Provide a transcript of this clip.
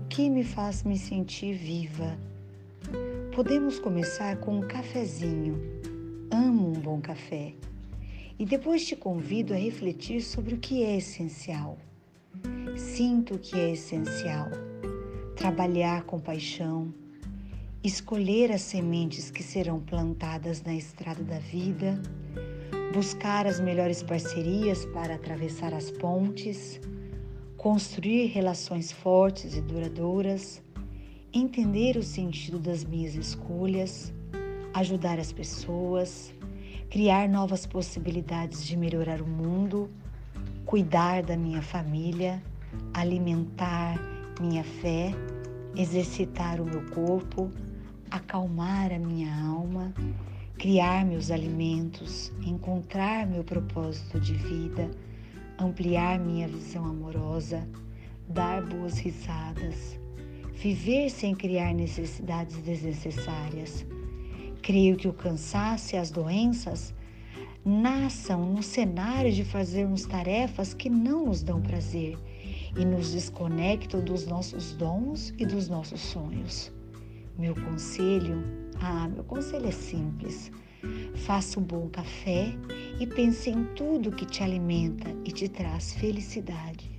que me faz me sentir viva? Podemos começar com um cafezinho. Amo um bom café. E depois te convido a refletir sobre o que é essencial. Sinto que é essencial trabalhar com paixão, escolher as sementes que serão plantadas na estrada da vida, buscar as melhores parcerias para atravessar as pontes, construir relações fortes e duradouras, entender o sentido das minhas escolhas, ajudar as pessoas, criar novas possibilidades de melhorar o mundo, cuidar da minha família, alimentar minha fé, exercitar o meu corpo, acalmar a minha alma, criar meus alimentos, encontrar meu propósito de vida ampliar minha visão amorosa, dar boas risadas, viver sem criar necessidades desnecessárias. Creio que o cansaço e as doenças nasçam no cenário de fazermos tarefas que não nos dão prazer e nos desconectam dos nossos dons e dos nossos sonhos. Meu conselho, ah, meu conselho é simples Faça um bom café e pense em tudo que te alimenta e te traz felicidade.